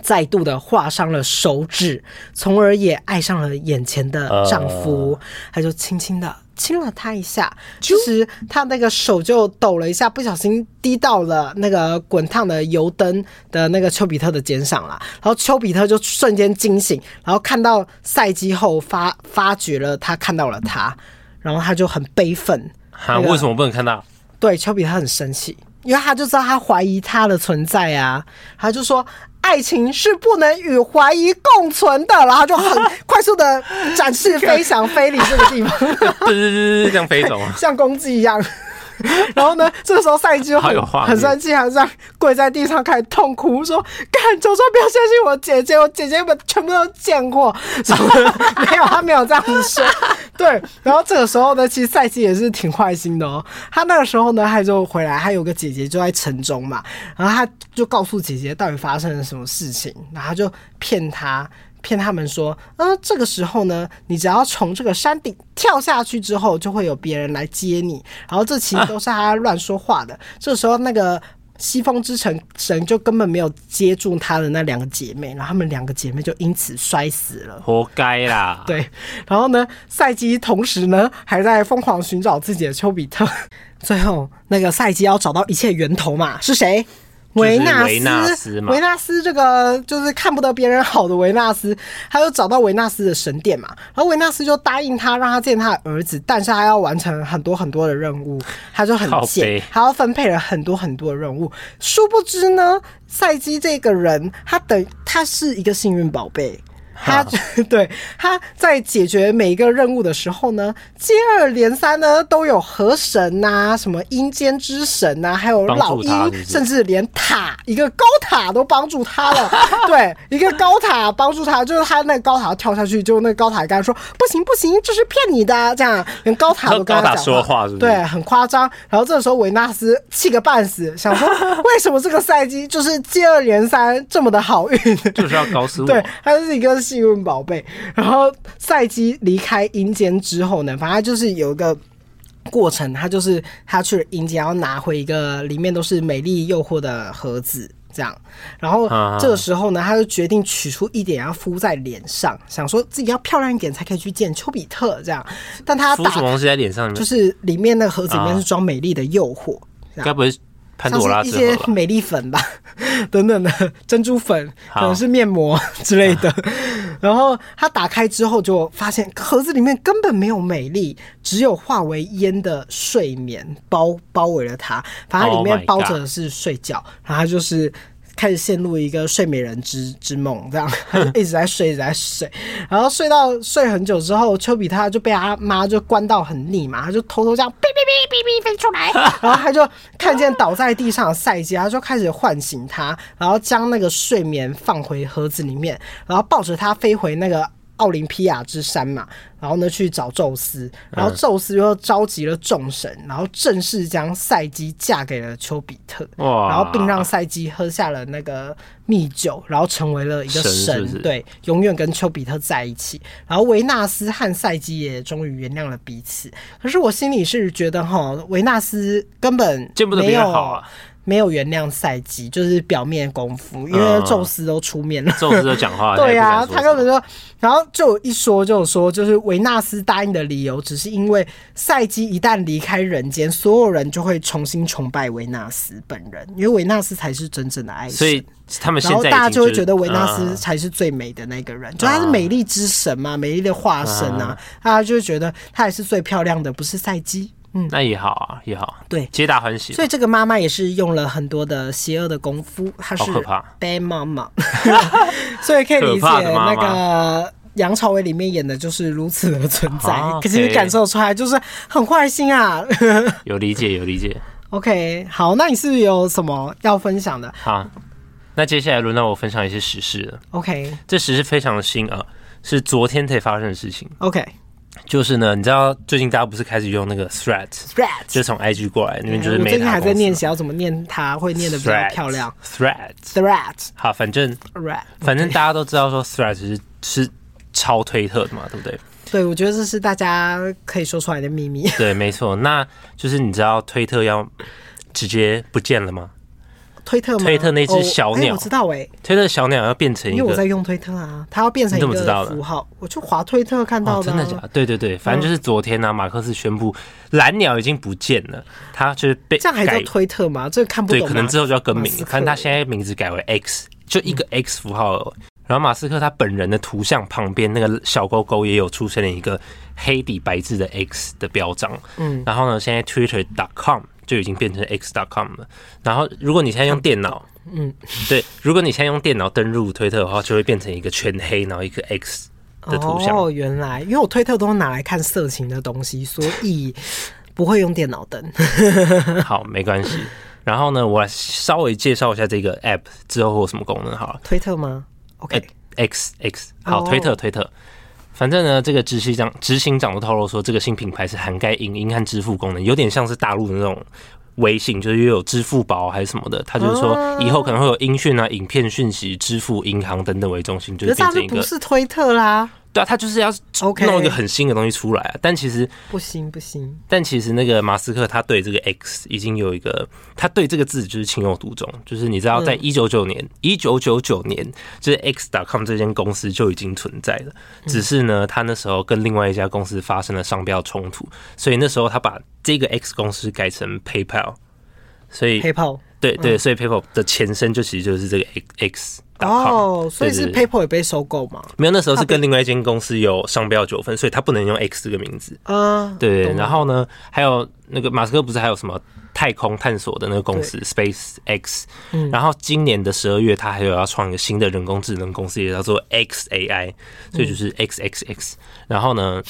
再度的划伤了手指，从而也爱上了眼前的丈夫。他就轻轻的亲了他一下，其实他那个手就抖了一下，不小心滴到了那个滚烫的油灯的那个丘比特的肩上了。然后丘比特就瞬间惊醒，然后看到赛姬后发发觉了他看到了他，然后他就很悲愤。哈，为什么不能看到？对，丘比特很生气。因为他就知道他怀疑他的存在啊，他就说爱情是不能与怀疑共存的，然后就很快速的展翅飞翔，飞离这个地方，对对对对，像飞走，像公鸡一样。然后呢，这个时候赛姬就很很生气，还这样跪在地上开始痛哭，说：“干，求求不要相信我姐姐，我姐姐们全部都见过。”没有，他没有这样子说。对，然后这个时候呢，其实赛季也是挺坏心的哦。他那个时候呢，他就回来，他有个姐姐就在城中嘛，然后他就告诉姐姐到底发生了什么事情，然后他就骗他。骗他们说，嗯、呃，这个时候呢，你只要从这个山顶跳下去之后，就会有别人来接你。然后这其实都是他乱说话的。啊、这时候，那个西风之城神就根本没有接住他的那两个姐妹，然后他们两个姐妹就因此摔死了，活该啦。对，然后呢，赛基同时呢还在疯狂寻找自己的丘比特。最后，那个赛姬要找到一切源头嘛，是谁？维纳斯，维纳斯这个就是看不得别人好的维纳斯，他就找到维纳斯的神殿嘛，然后维纳斯就答应他，让他见他的儿子，但是他要完成很多很多的任务，他就很贱，还要分配了很多很多的任务。殊不知呢，赛基这个人，他等他是一个幸运宝贝，他 对他在解决每一个任务的时候呢，接二连三呢都有河神呐、啊，什么阴间之神呐、啊，还有老鹰，甚至连塔一个高塔都帮助他了。对，一个高塔帮助他，就是他那个高塔跳下去，就那个高塔跟他说不行不行，这是骗你的，这样连高塔都跟他讲说话是是，对，很夸张。然后这个时候维纳斯气个半死，想说 为什么这个赛季就是接二连三这么的好运，就是要搞死我。对，他是一个幸运宝贝。然后赛基离开阴间之后呢，反正就是有一个过程，他就是他去了阴间，要拿回一个里面都是美丽诱惑的盒子，这样。然后这个时候呢，他就决定取出一点要敷在脸上，想说自己要漂亮一点才可以去见丘比特这样。但他敷什么东西在脸上？就是里面那个盒子里面是装美丽的诱惑，该不会？一些美丽粉吧，等等的珍珠粉，可能是面膜之类的。然后他打开之后，就发现盒子里面根本没有美丽，只有化为烟的睡眠包包围了他。反正里面包着的是睡觉，然后他就是。开始陷入一个睡美人之之梦，这样 一直在睡，一直在睡，然后睡到睡很久之后，丘比他就被他妈就关到很腻嘛，他就偷偷这样哔哔哔哔哔飞出来，然后他就看见倒在地上的赛迦，他就开始唤醒他，然后将那个睡眠放回盒子里面，然后抱着他飞回那个。奥林匹亚之山嘛，然后呢去找宙斯，然后宙斯又召集了众神，然后正式将赛姬嫁给了丘比特，然后并让赛姬喝下了那个蜜酒，然后成为了一个神，神是是对，永远跟丘比特在一起。然后维纳斯和赛姬也终于原谅了彼此。可是我心里是觉得哈，维纳斯根本见不得别人好啊。没有原谅赛姬，就是表面功夫，因为宙斯都出面了，宙斯都讲话，对呀、啊，他根本就，然后就一说就说，就是维纳斯答应的理由，只是因为赛基一旦离开人间，所有人就会重新崇拜维纳斯本人，因为维纳斯才是真正的爱神，所以他们现在、就是、然后大家就会觉得维纳斯才是最美的那个人，嗯、就他是美丽之神嘛，美丽的化身啊，大家就会觉得他也是最漂亮的，不是赛姬。嗯，那也好啊，也好，对，皆大欢喜。所以这个妈妈也是用了很多的邪恶的功夫，她是 bad 妈妈，所以可以理解那个杨朝伟里面演的就是如此的存在。啊、可是你感受出来就是很坏心啊，有理解，有理解。OK，好，那你是不是有什么要分享的？好，那接下来轮到我分享一些时事了。OK，这时事非常的新啊，是昨天才发生的事情。OK。就是呢，你知道最近大家不是开始用那个 Threads，Threads 就是从 IG 过来，那边就是。我最近还在念，想要怎么念它，会念的比较漂亮。Threads，Threads，好，反正反正大家都知道说 Threads 是是超推特的嘛，对不对？对，我觉得这是大家可以说出来的秘密。对，没错，那就是你知道推特要直接不见了吗？推特吗？推特那只小鸟，哦欸、我知道哎、欸。推特小鸟要变成一个，因为我在用推特啊，它要变成一个符号。怎么知道的？我就滑推特看到的、啊哦。真的假的？对对对，反正就是昨天呢、啊，马克思宣布蓝鸟已经不见了，它就是被这样还叫推特吗？这个看不懂。对，可能之后就要更名，反正它现在名字改为 X，就一个 X 符号、嗯。然后马斯克他本人的图像旁边那个小勾勾也有出现了一个黑底白字的 X 的标章。嗯，然后呢，现在 Twitter.com。就已经变成 x.com 了。然后，如果你现在用电脑，嗯，对，如果你现在用电脑登入推特的话，就会变成一个全黑，然后一个 X 的图像。哦，原来，因为我推特都拿来看色情的东西，所以不会用电脑登。好，没关系。然后呢，我来稍微介绍一下这个 App 之后会有什么功能好了。推特吗？OK，X X，好，推特推特。反正呢，这个执行长执行长都透露说，这个新品牌是涵盖影音和支付功能，有点像是大陆的那种微信，就是又有支付宝还是什么的。他就是说，以后可能会有音讯啊、影片讯息、支付、银行等等为中心，就是变成一个。不是推特啦。对啊，他就是要弄一个很新的东西出来啊但其实不行不行。但其实那个马斯克他对这个 X 已经有一个，他对这个字就是情有独钟。就是你知道，在一九九年，一九九九年，就是 X.com 这间公司就已经存在了。只是呢，他那时候跟另外一家公司发生了商标冲突，所以那时候他把这个 X 公司改成 PayPal。所以 PayPal 对对，所以 PayPal 的前身就其实就是这个 X。哦，所以是 PayPal 也被收购吗？没有，那时候是跟另外一间公司有商标纠纷，所以他不能用 X 这个名字。啊，对。然后呢，还有那个马斯克不是还有什么太空探索的那个公司 Space X？然后今年的十二月，他还有要创一个新的人工智能公司，也叫做 XAI，所以就是 XXX。然后呢？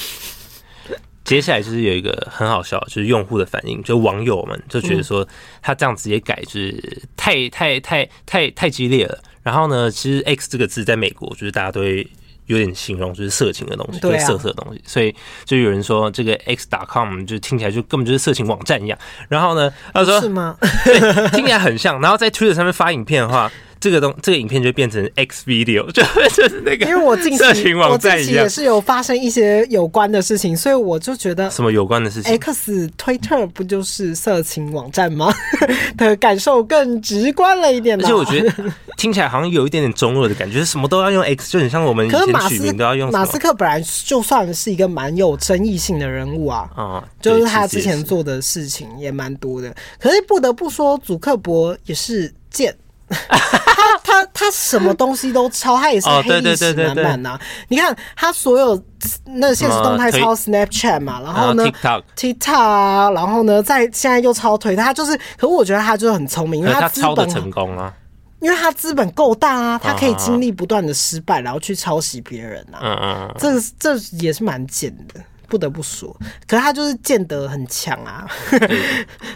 接下来就是有一个很好笑，就是用户的反应，就网友们就觉得说他这样直接改就是太太太太太激烈了。然后呢，其实 X 这个字在美国就是大家都会有点形容就是色情的东西，对色色的东西，所以就有人说这个 X.com 就听起来就根本就是色情网站一样。然后呢，他说是吗？对，听起来很像。然后在 Twitter 上面发影片的话。这个东这个影片就变成 X video，就就是那个，因为我近期我近期也是有发生一些有关的事情，所以我就觉得什么有关的事情？X Twitter 不就是色情网站吗？的感受更直观了一点。而且我觉得听起来好像有一点点中二的感觉，什么都要用 X，就很像我们以前取名都要用。马斯克本来就算是一个蛮有争议性的人物啊，啊，就是他之前做的事情也蛮多的。可是不得不说，祖克伯也是贱。他他他什么东西都抄，他也是黑历史满满呐。你看他所有那现实动态抄 Snapchat 嘛，然后呢 TikTok TikTok 啊，然后呢在现在又抄推，他就是，可是我觉得他就是很聪明，因为他抄的成功啊，因为他资本够大啊，他可以经历不断的失败，然后去抄袭别人啊，嗯嗯，这这也是蛮贱的。不得不说，可是他就是见得很强啊，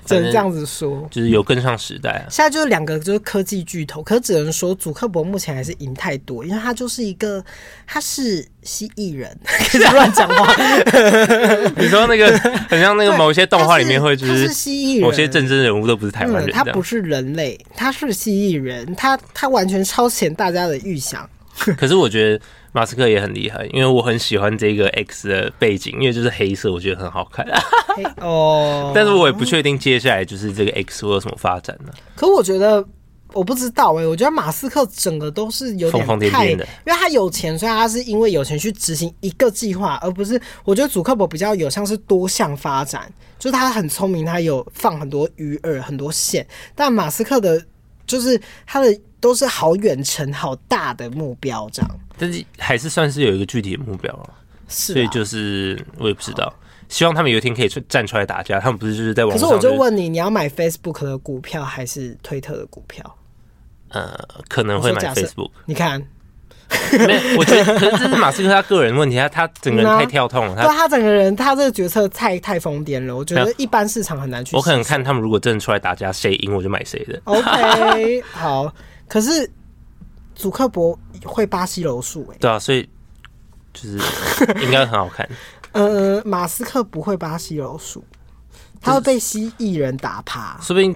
只能这样子说，就是有跟上时代啊。现在就是两个就是科技巨头，可是只能说祖克伯目前还是赢太多，因为他就是一个他是蜥蜴人，乱讲话。你说那个 很像那个某些动画里面会就是蜥蜴人，某些政治人物都不是台湾人，他不是人类，他是蜥蜴人，他他完全超前大家的预想。可是我觉得。马斯克也很厉害，因为我很喜欢这个 X 的背景，因为就是黑色，我觉得很好看。哦，但是我也不确定接下来就是这个 X 会有什么发展呢？可我觉得我不知道哎、欸，我觉得马斯克整个都是有点疯疯癫癫的，因为他有钱，所以他是因为有钱去执行一个计划，而不是我觉得祖克伯比较有像是多项发展，就是他很聪明，他有放很多鱼饵、很多线，但马斯克的。就是他的都是好远程、好大的目标，这样。但是还是算是有一个具体的目标了，是。所以就是我也不知道，希望他们有一天可以出站出来打架。他们不是就是在网上。可是我就问你，你要买 Facebook 的股票还是推特的股票？呃，可能会买 Facebook。你看。没有，我觉得可是这是马斯克他个人问题，他他整个人太跳痛了，他他整个人他这个决策太太疯癫了，我觉得一般市场很难去。我可能看他们如果真的出来打架，谁赢我就买谁的。OK，好，可是祖克伯会巴西柔术哎，对啊，所以就是 应该很好看。呃，马斯克不会巴西柔术，他会被蜥蜴人打趴，说不定。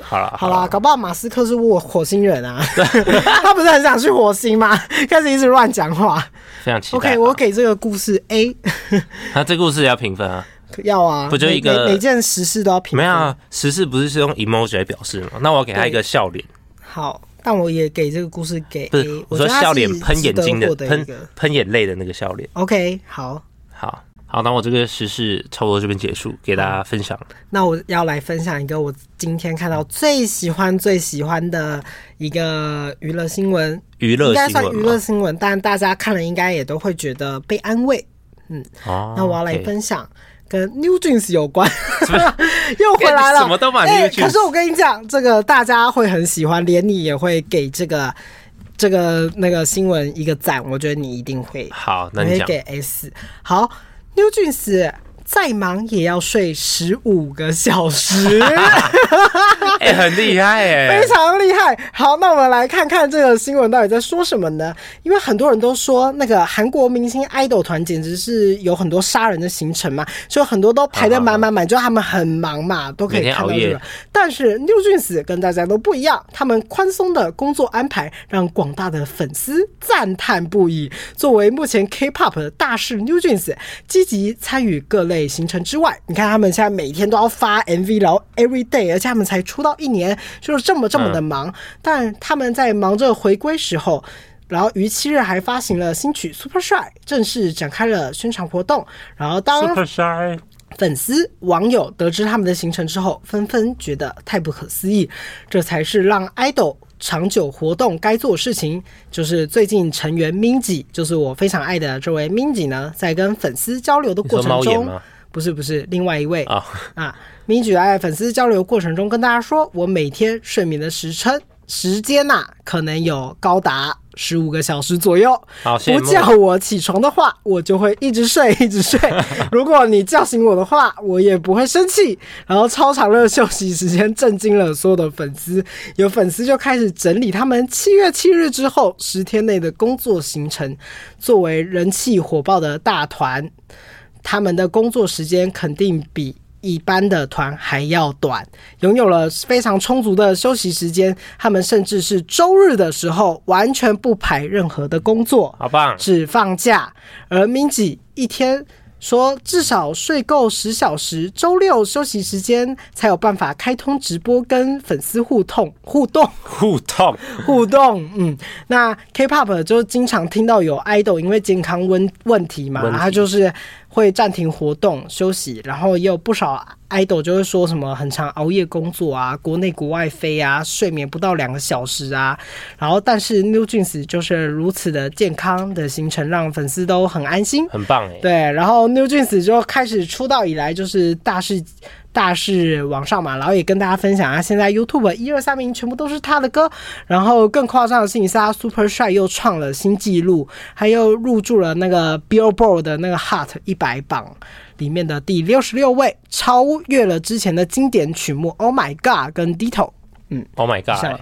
好了好了，搞不好马斯克是火火星人啊，他不是很想去火星吗？开始一直乱讲话，非常期待。OK，我给这个故事 A。那 这故事也要评分啊？要啊，不就一个每件时事都要评分？没有啊，时事不是是用 emoji 来表示吗？那我要给他一个笑脸。好，但我也给这个故事给 A，不是我说笑脸喷眼睛的喷喷眼泪的那个笑脸。OK，好，好。好，那我这个时事差不多这边结束，给大家分享。那我要来分享一个我今天看到最喜欢、最喜欢的一个娱乐新闻，娱乐应该算娱乐新闻，但大家看了应该也都会觉得被安慰。嗯，哦，那我要来分享跟 New Jeans 有关，又回来了，什么都买 New Jeans。可是我跟你讲，这个大家会很喜欢，连你也会给这个这个那个新闻一个赞。我觉得你一定会好，那你会给 S 好。New Jeans 再忙也要睡十五个小时，哎，很厉害哎，非常厉害。好，那我们来看看这个新闻到底在说什么呢？因为很多人都说那个韩国明星爱豆团简直是有很多杀人的行程嘛，所以很多都排的满满满，就他们很忙嘛，都可以看到这个。但是 New Jeans 跟大家都不一样，他们宽松的工作安排让广大的粉丝赞叹不已。作为目前 K-pop 的大势，New Jeans 积极参与各类。行程之外，你看他们现在每天都要发 MV，然后 every day，而且他们才出道一年，就是这么这么的忙。嗯、但他们在忙着回归时候，然后于七日还发行了新曲《Super Shy》，正式展开了宣传活动。然后当粉丝网友得知他们的行程之后，纷纷觉得太不可思议，这才是让 idol 长久活动该做的事情。就是最近成员 Minji，就是我非常爱的这位 Minji 呢，在跟粉丝交流的过程中，不是不是，另外一位啊、oh. 啊，Minji 在粉丝交流过程中跟大家说，我每天睡眠的时称时间呐、啊，可能有高达。十五个小时左右，不叫我起床的话，我就会一直睡，一直睡。如果你叫醒我的话，我也不会生气。然后超长的休息时间震惊了所有的粉丝，有粉丝就开始整理他们七月七日之后十天内的工作行程。作为人气火爆的大团，他们的工作时间肯定比。一般的团还要短，拥有了非常充足的休息时间。他们甚至是周日的时候完全不排任何的工作，好棒，只放假。而 Minzy 一天说至少睡够十小时，周六休息时间才有办法开通直播跟粉丝互动互动互动互动。嗯，那 K-pop 就经常听到有 idol 因为健康问问题嘛，他就是。会暂停活动休息，然后也有不少 idol 就会说什么很常熬夜工作啊，国内国外飞啊，睡眠不到两个小时啊。然后但是 New Jeans 就是如此的健康的行程，让粉丝都很安心，很棒哎。对，然后 New Jeans 就开始出道以来就是大事。大势往上嘛，然后也跟大家分享啊，现在 YouTube 一二三名全部都是他的歌，然后更夸张的事情是他 Super Shy 又创了新纪录，还又入驻了那个 Billboard 的那个 Hot 一百榜里面的第六十六位，超越了之前的经典曲目 Oh My God 跟 Ditto，嗯，Oh My God，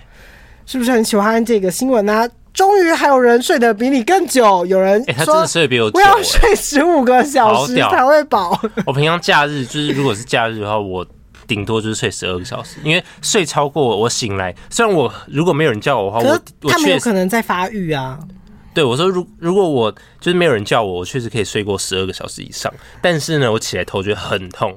是不是很喜欢这个新闻呢、啊？终于还有人睡得比你更久，有人说、欸、他真的睡得比我久，我要睡十五个小时才会饱。我平常假日就是，如果是假日的话，我顶多就是睡十二个小时，因为睡超过我醒来，虽然我如果没有人叫我的话，我我他们有可能在发育啊。对，我说如如果我就是没有人叫我，我确实可以睡过十二个小时以上，但是呢，我起来头觉得很痛。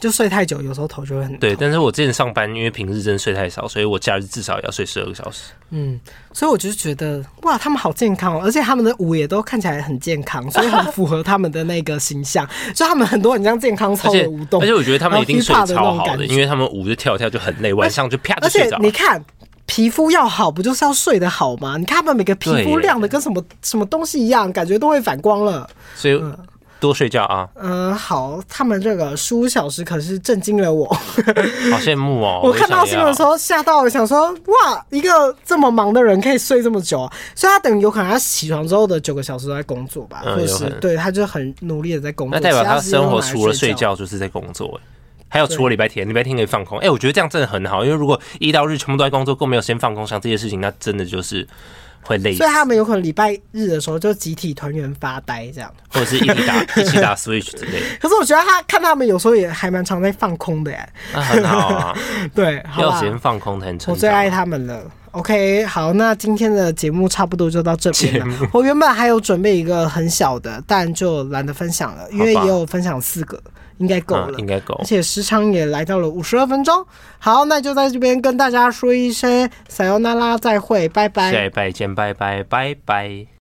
就睡太久，有时候头就会很痛。对，但是我之前上班，因为平日真的睡太少，所以我假日至少也要睡十二个小时。嗯，所以我就觉得哇，他们好健康哦，而且他们的舞也都看起来很健康，所以很符合他们的那个形象。就他们很多很像健康操的舞动，而且我觉得他们一定睡超好的，因为他们舞就跳跳就很累，晚上就啪就睡着。而且你看，皮肤要好，不就是要睡得好吗？你看他们每个皮肤亮的跟什么什么东西一样，感觉都会反光了。所以。嗯多睡觉啊！嗯，好，他们这个十五小时可是震惊了我，好羡慕哦！我看到新闻的时候吓到了，想说哇，一个这么忙的人可以睡这么久啊！所以他等于有可能他起床之后的九个小时都在工作吧，嗯、或者是对，他就很努力的在工作。那代表他生活除了睡觉就是在工作，还有除了礼拜天，礼拜天可以放空。哎、欸，我觉得这样真的很好，因为如果一到日全部都在工作，更没有先放空想这些事情，那真的就是。会累，所以他们有可能礼拜日的时候就集体团圆发呆这样，或者是一起打 一起打 Switch 之类的。可是我觉得他看他们有时候也还蛮常在放空的耶，那很好啊。对，要时间放空才很成。我最爱他们了。OK，好，那今天的节目差不多就到这边了。我原本还有准备一个很小的，但就懒得分享了，因为也有分享四个。应该够了，应该够，而且时长也来到了五十二分钟。好，那就在这边跟大家说一声，撒由那拉，再会，拜拜，下一拜见，拜拜，拜拜。